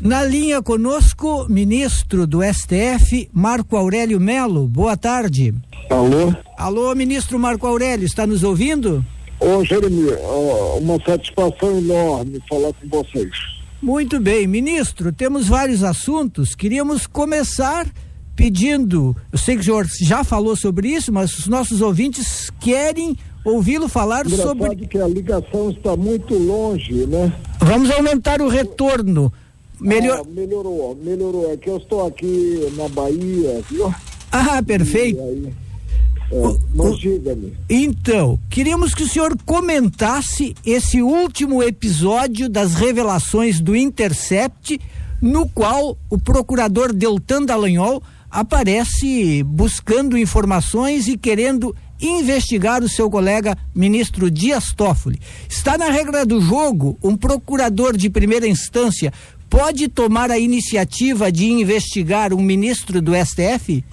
Na linha conosco, ministro do STF, Marco Aurélio Melo. Boa tarde. Alô? Alô, ministro Marco Aurélio, está nos ouvindo? Ô, Jeremy, uma satisfação enorme falar com vocês. Muito bem, ministro, temos vários assuntos. Queríamos começar pedindo, eu sei que o senhor já falou sobre isso, mas os nossos ouvintes querem ouvi-lo falar Engraçado sobre. que a ligação está muito longe, né? Vamos aumentar o retorno. Melhor... Ah, melhorou, melhorou. É que eu estou aqui na Bahia, viu? Ah, perfeito. Aí, é, mas diga-me. Então, queríamos que o senhor comentasse esse último episódio das revelações do Intercept, no qual o procurador Deltan Dallagnol aparece buscando informações e querendo investigar o seu colega ministro Dias Toffoli. Está na regra do jogo um procurador de primeira instância pode tomar a iniciativa de investigar um ministro do STF?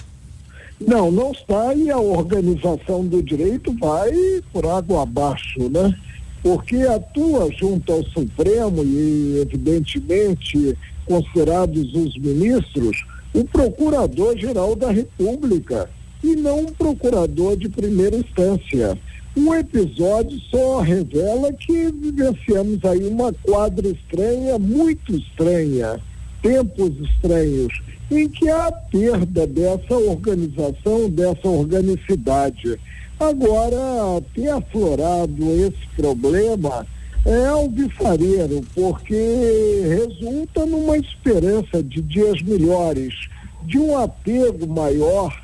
Não, não está e a organização do direito vai por água abaixo, né? Porque atua junto ao Supremo e, evidentemente, considerados os ministros, o Procurador-Geral da República e não um procurador de primeira instância. Um episódio só revela que vivenciamos aí uma quadra estranha, muito estranha, tempos estranhos, em que há perda dessa organização, dessa organicidade. Agora, ter aflorado esse problema é alvissareiro, porque resulta numa esperança de dias melhores, de um apego maior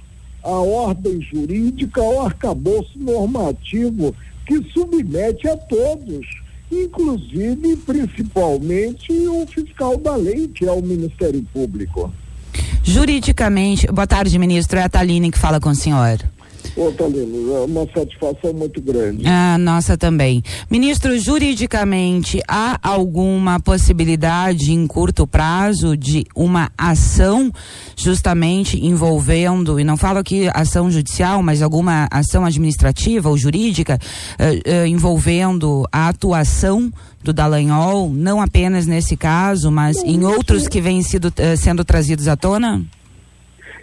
à ordem jurídica, ao arcabouço normativo que submete a todos, inclusive, principalmente, o fiscal da lei, que é o Ministério Público. Juridicamente, boa tarde, ministro. É a Taline que fala com o senhor. Ô, Talino, é uma satisfação muito grande. Ah, nossa também. Ministro, juridicamente, há alguma possibilidade em curto prazo de uma ação justamente envolvendo, e não falo aqui ação judicial, mas alguma ação administrativa ou jurídica eh, eh, envolvendo a atuação do Dallagnol, não apenas nesse caso, mas em outros que vêm sido, eh, sendo trazidos à tona?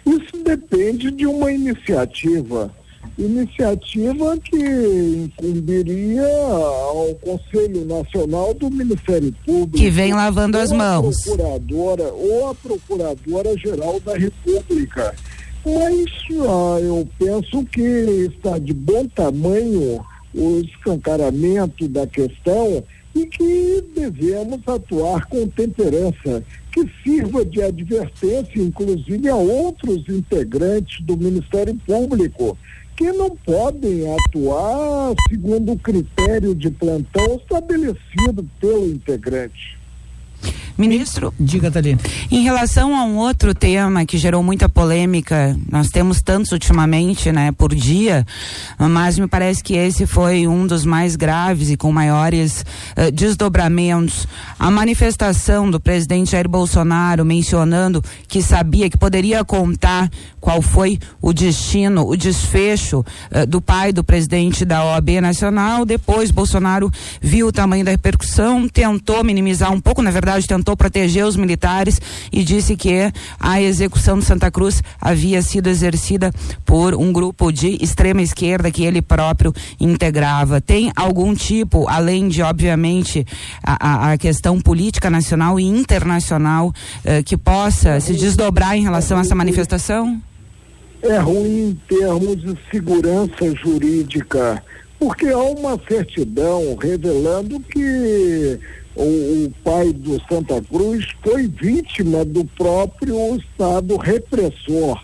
Isso depende de uma iniciativa. Iniciativa que incumbiria ao Conselho Nacional do Ministério Público. Que vem lavando as mãos. Procuradora, ou a Procuradora-Geral da República. Mas ah, eu penso que está de bom tamanho o escancaramento da questão e que devemos atuar com temperança, que sirva de advertência, inclusive, a outros integrantes do Ministério Público, que não podem atuar segundo o critério de plantão estabelecido pelo integrante. Ministro, diga, Thalina. Em relação a um outro tema que gerou muita polêmica, nós temos tantos ultimamente, né, por dia, mas me parece que esse foi um dos mais graves e com maiores uh, desdobramentos. A manifestação do presidente Jair Bolsonaro mencionando que sabia que poderia contar qual foi o destino, o desfecho uh, do pai do presidente da OAB Nacional. Depois, Bolsonaro viu o tamanho da repercussão, tentou minimizar um pouco, na verdade, tentou tentou proteger os militares e disse que a execução de Santa Cruz havia sido exercida por um grupo de extrema esquerda que ele próprio integrava. Tem algum tipo, além de, obviamente, a, a questão política nacional e internacional, eh, que possa se desdobrar em relação a essa manifestação? É ruim em termos de segurança jurídica, porque há uma certidão revelando que o, o, pai do Santa Cruz foi vítima do próprio Estado repressor.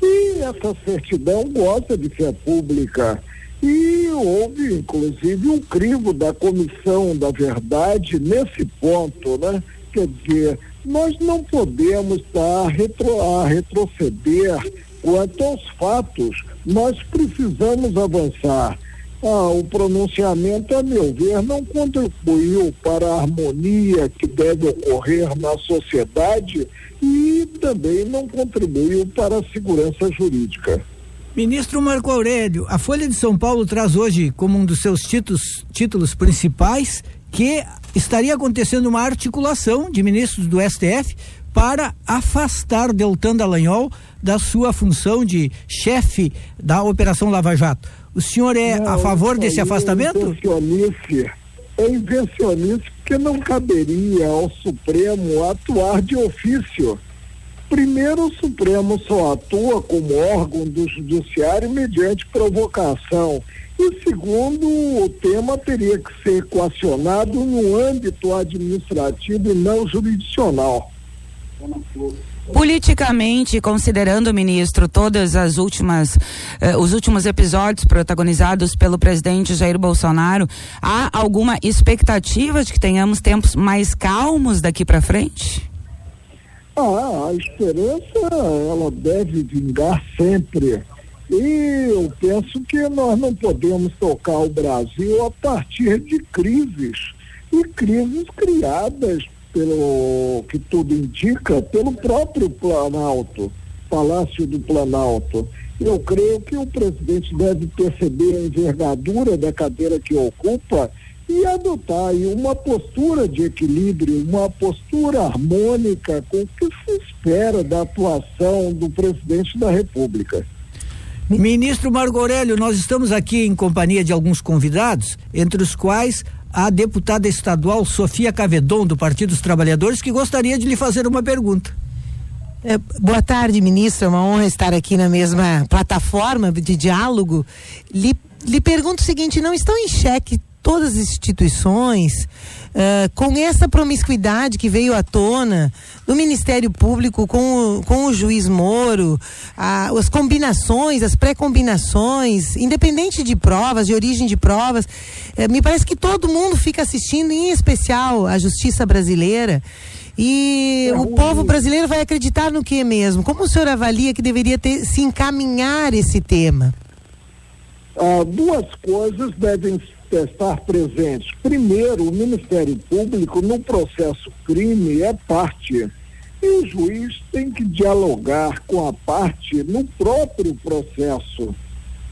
E essa certidão gosta de ser pública. E houve, inclusive, um crivo da Comissão da Verdade nesse ponto, né? Quer dizer, nós não podemos estar retro, a retroceder quanto aos fatos. Nós precisamos avançar ah, o pronunciamento, a meu ver, não contribuiu para a harmonia que deve ocorrer na sociedade e também não contribuiu para a segurança jurídica. Ministro Marco Aurélio, a Folha de São Paulo traz hoje como um dos seus títulos, títulos principais que estaria acontecendo uma articulação de ministros do STF para afastar Deltan Dallagnol da sua função de chefe da Operação Lava Jato. O senhor é não, a favor desse afastamento? É invencionice, é invencionice porque não caberia ao Supremo atuar de ofício. Primeiro, o Supremo só atua como órgão do Judiciário mediante provocação. E segundo, o tema teria que ser equacionado no âmbito administrativo e não jurisdicional. Politicamente, considerando, ministro, todas as últimas, eh, os últimos episódios protagonizados pelo presidente Jair Bolsonaro, há alguma expectativa de que tenhamos tempos mais calmos daqui para frente? Ah, a esperança, ela deve vingar sempre. E eu penso que nós não podemos tocar o Brasil a partir de crises. E crises criadas pelo que tudo indica, pelo próprio Planalto, Palácio do Planalto. Eu creio que o presidente deve perceber a envergadura da cadeira que ocupa e adotar aí uma postura de equilíbrio, uma postura harmônica com o que se espera da atuação do presidente da República. Ministro Aurélio, nós estamos aqui em companhia de alguns convidados, entre os quais a deputada estadual Sofia Cavedon, do Partido dos Trabalhadores, que gostaria de lhe fazer uma pergunta. É, boa tarde, ministro. É uma honra estar aqui na mesma plataforma de diálogo. Lhe, lhe pergunto o seguinte: não estão em xeque todas as instituições, uh, com essa promiscuidade que veio à tona do Ministério Público com o, com o juiz Moro, uh, as combinações, as pré-combinações, independente de provas, de origem de provas, uh, me parece que todo mundo fica assistindo, em especial a justiça brasileira. E é o povo brasileiro vai acreditar no que mesmo? Como o senhor avalia que deveria ter, se encaminhar esse tema? Ah, duas coisas devem estar presentes. Primeiro, o Ministério Público, no processo crime, é parte. E o juiz tem que dialogar com a parte no próprio processo.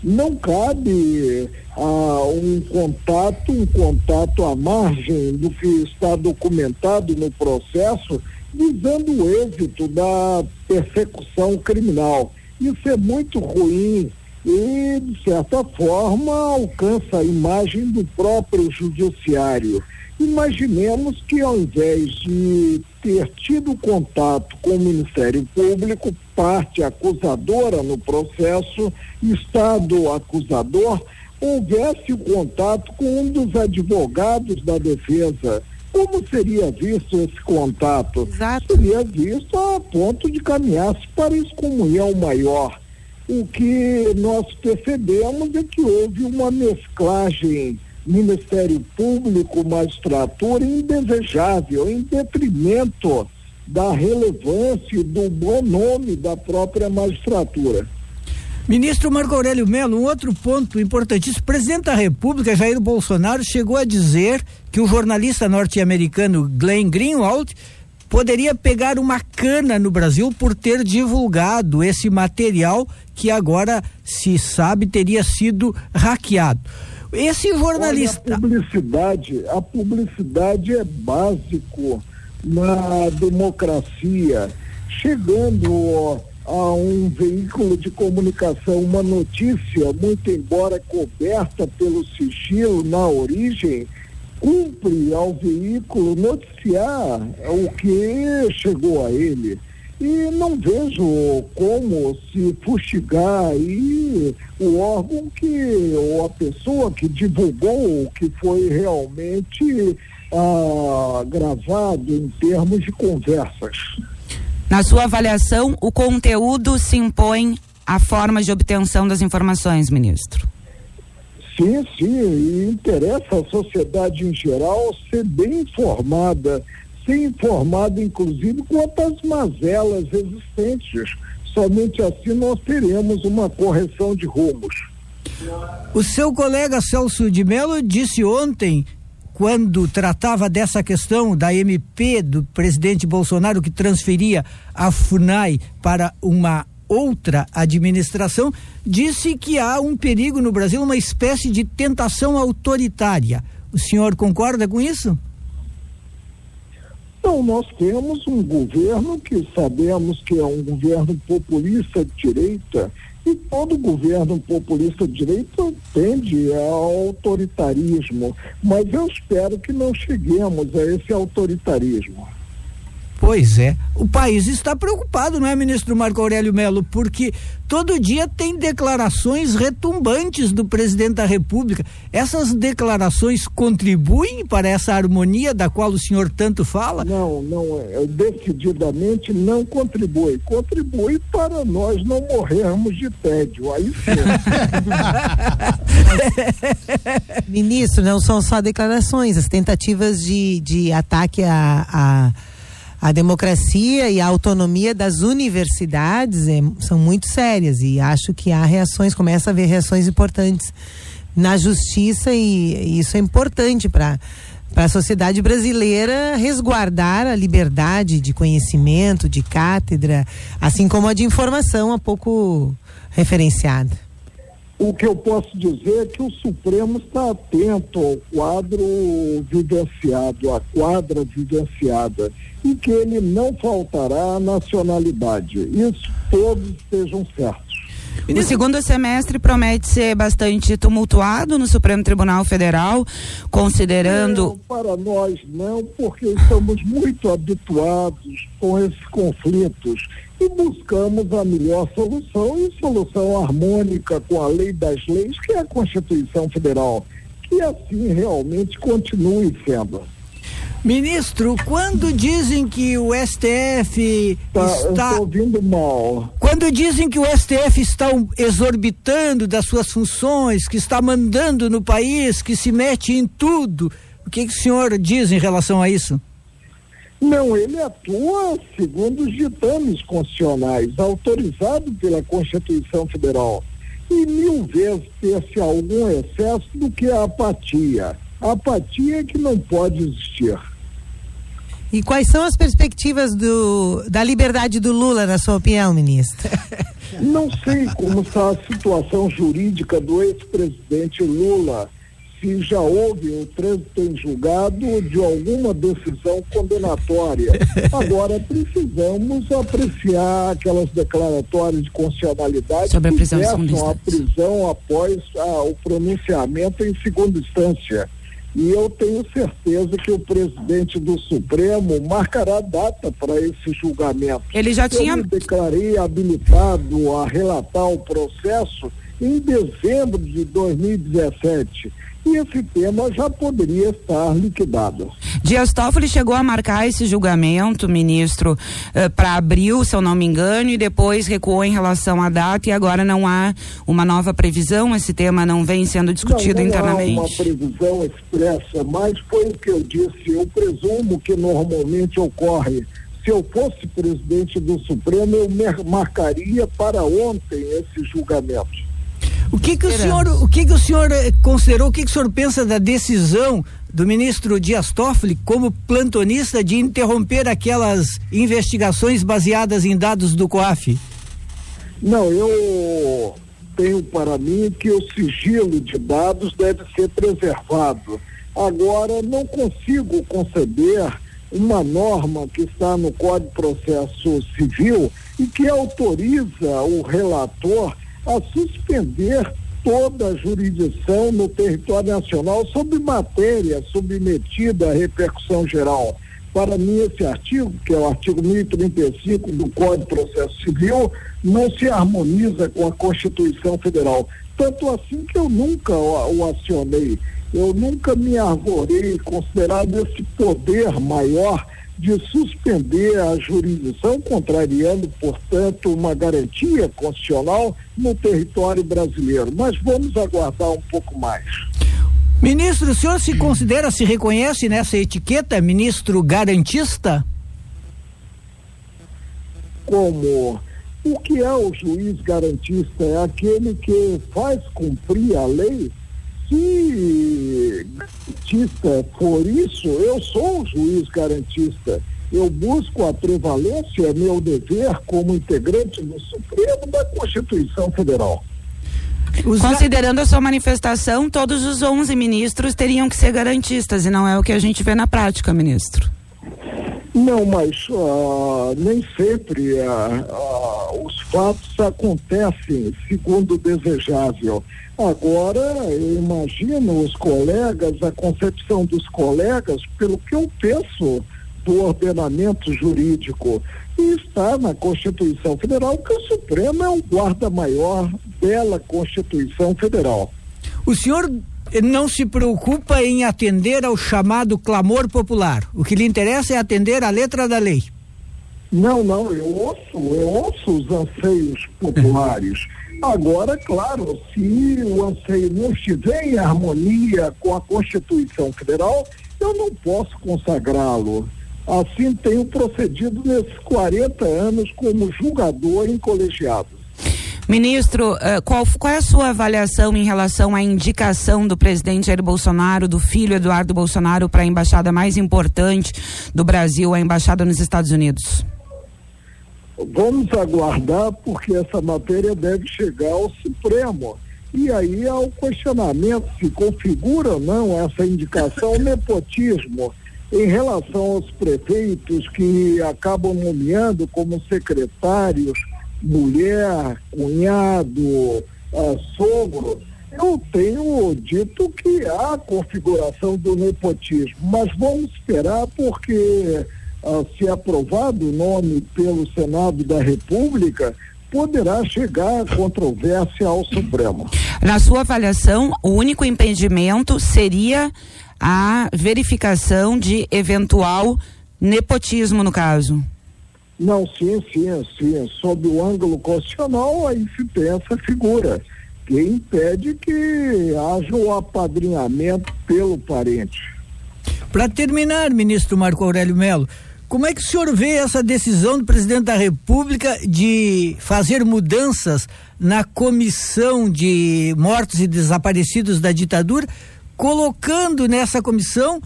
Não cabe ah, um contato, um contato à margem do que está documentado no processo, visando o êxito da persecução criminal. Isso é muito ruim e, de certa forma, alcança a imagem do próprio judiciário. Imaginemos que, ao invés de ter tido contato com o Ministério Público, parte acusadora no processo, Estado acusador, houvesse o contato com um dos advogados da defesa. Como seria visto esse contato? Exato. Seria visto a ponto de caminhar-se para excomunhão maior o que nós percebemos é que houve uma mesclagem Ministério Público, magistratura indesejável, em detrimento da relevância do bom nome da própria magistratura. Ministro Marco Aurélio Melo, um outro ponto importantíssimo. O presidente da República, Jair Bolsonaro, chegou a dizer que o jornalista norte-americano Glenn Greenwald poderia pegar uma cana no Brasil por ter divulgado esse material que agora se sabe teria sido hackeado. Esse jornalista. Olha, a publicidade, a publicidade é básico na democracia. Chegando a um veículo de comunicação uma notícia, muito embora coberta pelo sigilo na origem, cumpre ao veículo noticiar o que chegou a ele. E não vejo como se fustigar aí o órgão que, ou a pessoa que divulgou o que foi realmente ah, gravado em termos de conversas. Na sua avaliação, o conteúdo se impõe à forma de obtenção das informações, ministro? Sim, sim, e interessa à sociedade em geral ser bem informada, ser informada inclusive quanto às mazelas existentes. Somente assim nós teremos uma correção de rumos. O seu colega Celso de Mello disse ontem quando tratava dessa questão da MP do presidente Bolsonaro que transferia a FUNAI para uma outra administração, disse que há um perigo no Brasil, uma espécie de tentação autoritária. O senhor concorda com isso? Então, nós temos um governo que sabemos que é um governo populista de direita, e todo governo populista de direita tende ao autoritarismo. Mas eu espero que não cheguemos a esse autoritarismo. Pois é. O país está preocupado, não é, ministro Marco Aurélio Melo? Porque todo dia tem declarações retumbantes do presidente da República. Essas declarações contribuem para essa harmonia da qual o senhor tanto fala? Não, não, é, decididamente não contribui. Contribui para nós não morrermos de tédio. Aí sim. Ministro, não são só declarações, as tentativas de, de ataque a, a a democracia e a autonomia das universidades é, são muito sérias e acho que há reações, começa a haver reações importantes na justiça e, e isso é importante para para a sociedade brasileira resguardar a liberdade de conhecimento, de cátedra, assim como a de informação há pouco referenciada. O que eu posso dizer é que o Supremo está atento ao quadro vivenciado, à quadra vivenciada e que ele não faltará a nacionalidade. Isso todos estejam certos. O segundo semestre promete ser bastante tumultuado no Supremo Tribunal Federal, considerando. Não, para nós não, porque estamos muito habituados com esses conflitos e buscamos a melhor solução e solução harmônica com a lei das leis, que é a Constituição Federal. Que assim realmente continue sendo. Ministro, quando dizem que o STF tá, está. ouvindo mal. Quando dizem que o STF está exorbitando das suas funções, que está mandando no país, que se mete em tudo, o que, que o senhor diz em relação a isso? Não, ele atua segundo os ditames constitucionais, autorizado pela Constituição Federal. E mil vezes ter-se algum excesso do que a apatia. A apatia é que não pode existir. E quais são as perspectivas do, da liberdade do Lula, na sua opinião, ministro? Não sei como está a situação jurídica do ex-presidente Lula, se já houve o trânsito em julgado de alguma decisão condenatória. Agora, precisamos apreciar aquelas declaratórias de constitucionalidade Sobre a prisão que a prisão após ah, o pronunciamento em segunda instância. E eu tenho certeza que o presidente do Supremo marcará data para esse julgamento. Ele já tinha. Eu me declarei habilitado a relatar o processo em dezembro de 2017 e esse tema já poderia estar liquidado. Dias Toffoli chegou a marcar esse julgamento, ministro, eh, para abril, se eu não me engano, e depois recuou em relação à data e agora não há uma nova previsão, esse tema não vem sendo discutido não, não internamente. Há uma previsão expressa, mas foi o que eu disse, eu presumo que normalmente ocorre se eu fosse presidente do Supremo, eu marcaria para ontem esse julgamento. O que que o senhor, o que que o senhor eh, considerou, o que que o senhor pensa da decisão do ministro Dias Toffoli como plantonista de interromper aquelas investigações baseadas em dados do COAF? Não, eu tenho para mim que o sigilo de dados deve ser preservado. Agora, não consigo conceber uma norma que está no Código de Processo Civil e que autoriza o relator a suspender toda a jurisdição no território nacional sobre matéria submetida à repercussão geral. Para mim, esse artigo, que é o artigo 1035 do Código de Processo Civil, não se harmoniza com a Constituição Federal. Tanto assim que eu nunca o, acionei, eu nunca me arvorei considerado esse poder maior de suspender a jurisdição, contrariando, portanto, uma garantia constitucional no território brasileiro. Mas vamos aguardar um pouco mais. Ministro, o senhor se considera, se reconhece nessa etiqueta, ministro garantista? Como? O que é o juiz garantista? É aquele que faz cumprir a lei se garantista for isso, eu sou um juiz garantista. Eu busco a prevalência, é meu dever como integrante do Supremo da Constituição Federal. Considerando a sua manifestação, todos os 11 ministros teriam que ser garantistas e não é o que a gente vê na prática, ministro. Não, mas uh, nem sempre uh, uh, os fatos acontecem segundo o desejável. Agora, eu imagino os colegas, a concepção dos colegas, pelo que eu penso do ordenamento jurídico. E está na Constituição Federal que o Supremo é o guarda-maior dela Constituição Federal. O senhor não se preocupa em atender ao chamado clamor popular. O que lhe interessa é atender à letra da lei. Não, não, eu ouço, eu ouço os anseios populares. Agora, claro, se o anseio não estiver em harmonia com a Constituição Federal, eu não posso consagrá-lo. Assim tenho procedido nesses 40 anos como julgador em colegiado. Ministro, eh, qual, qual é a sua avaliação em relação à indicação do presidente Jair Bolsonaro, do filho Eduardo Bolsonaro, para a embaixada mais importante do Brasil, a embaixada nos Estados Unidos? Vamos aguardar, porque essa matéria deve chegar ao Supremo. E aí há o questionamento se configura ou não essa indicação nepotismo em relação aos prefeitos que acabam nomeando como secretários mulher, cunhado, ah, sogro, eu tenho dito que há configuração do nepotismo, mas vamos esperar porque ah, se aprovado o nome pelo Senado da República, poderá chegar a controvérsia ao Supremo. Na sua avaliação, o único impedimento seria a verificação de eventual nepotismo no caso? Não, sim, sim, sim. Sob o ângulo constitucional, aí se tem essa figura que impede que haja o apadrinhamento pelo parente. Para terminar, ministro Marco Aurélio Melo, como é que o senhor vê essa decisão do presidente da República de fazer mudanças na comissão de mortos e desaparecidos da ditadura, colocando nessa comissão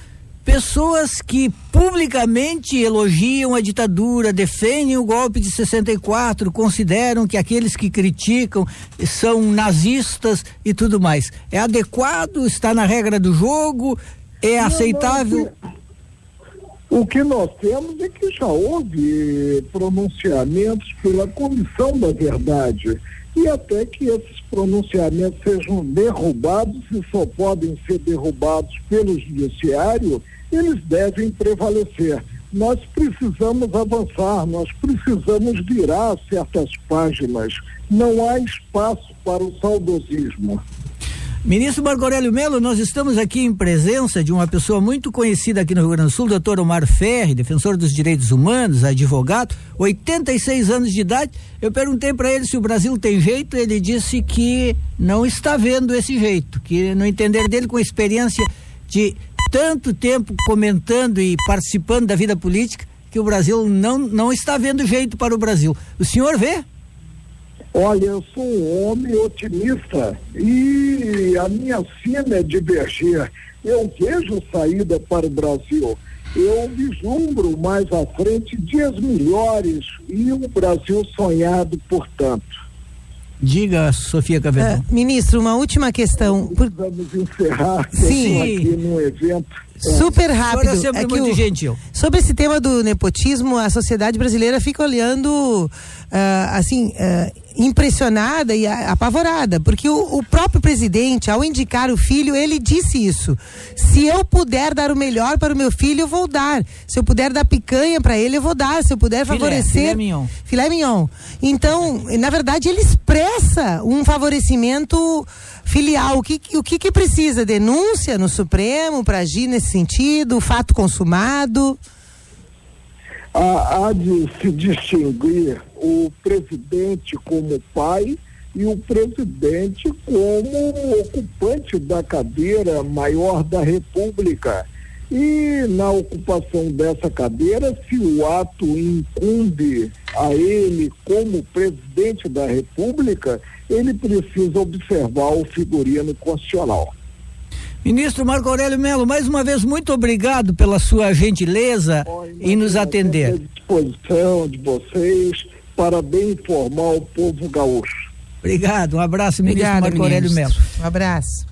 pessoas que publicamente elogiam a ditadura, defendem o golpe de 64, consideram que aqueles que criticam são nazistas e tudo mais. É adequado? Está na regra do jogo? É aceitável? O que nós temos é que já houve pronunciamentos pela Comissão da Verdade e até que esses pronunciamentos sejam derrubados e só podem ser derrubados pelo Judiciário eles devem prevalecer. Nós precisamos avançar, nós precisamos virar certas páginas. Não há espaço para o saudosismo. Ministro Marco Aurélio Melo, nós estamos aqui em presença de uma pessoa muito conhecida aqui no Rio Grande do Sul, doutor Omar Ferri, defensor dos direitos humanos, advogado, 86 anos de idade. Eu perguntei para ele se o Brasil tem jeito, ele disse que não está vendo esse jeito, que no entender dele, com experiência de tanto tempo comentando e participando da vida política que o Brasil não, não está vendo jeito para o Brasil. O senhor vê? Olha, eu sou um homem otimista e a minha sina é divergir. Eu vejo saída para o Brasil. Eu vislumbro mais à frente dias melhores e o Brasil sonhado, portanto. Diga, Sofia Cavetão. Uh, ministro, uma última questão. Vamos encerrar Sim. aqui no evento. Super rápido. É sempre é muito o, gentil. Sobre esse tema do nepotismo, a sociedade brasileira fica olhando, uh, assim, uh, impressionada e apavorada, porque o, o, próprio presidente, ao indicar o filho, ele disse isso. Se eu puder dar o melhor para o meu filho, eu vou dar. Se eu puder dar picanha para ele, eu vou dar. Se eu puder filé, favorecer. Filé mignon. Filé mignon. Então, na verdade, ele expressa um favorecimento filial. O que, o que, que precisa? Denúncia no Supremo para agir nesse sentido? Fato consumado? há, há de se distinguir o presidente como pai e o presidente como ocupante da cadeira maior da República. E na ocupação dessa cadeira, se o ato incumbe a ele como presidente da República, ele precisa observar o figurino constitucional. Ministro Marco Aurélio Melo, mais uma vez, muito obrigado pela sua gentileza em nos atender. À disposição de vocês para bem informar o povo gaúcho. Obrigado, um abraço, ministro Marco Aurélio Melo. Um abraço.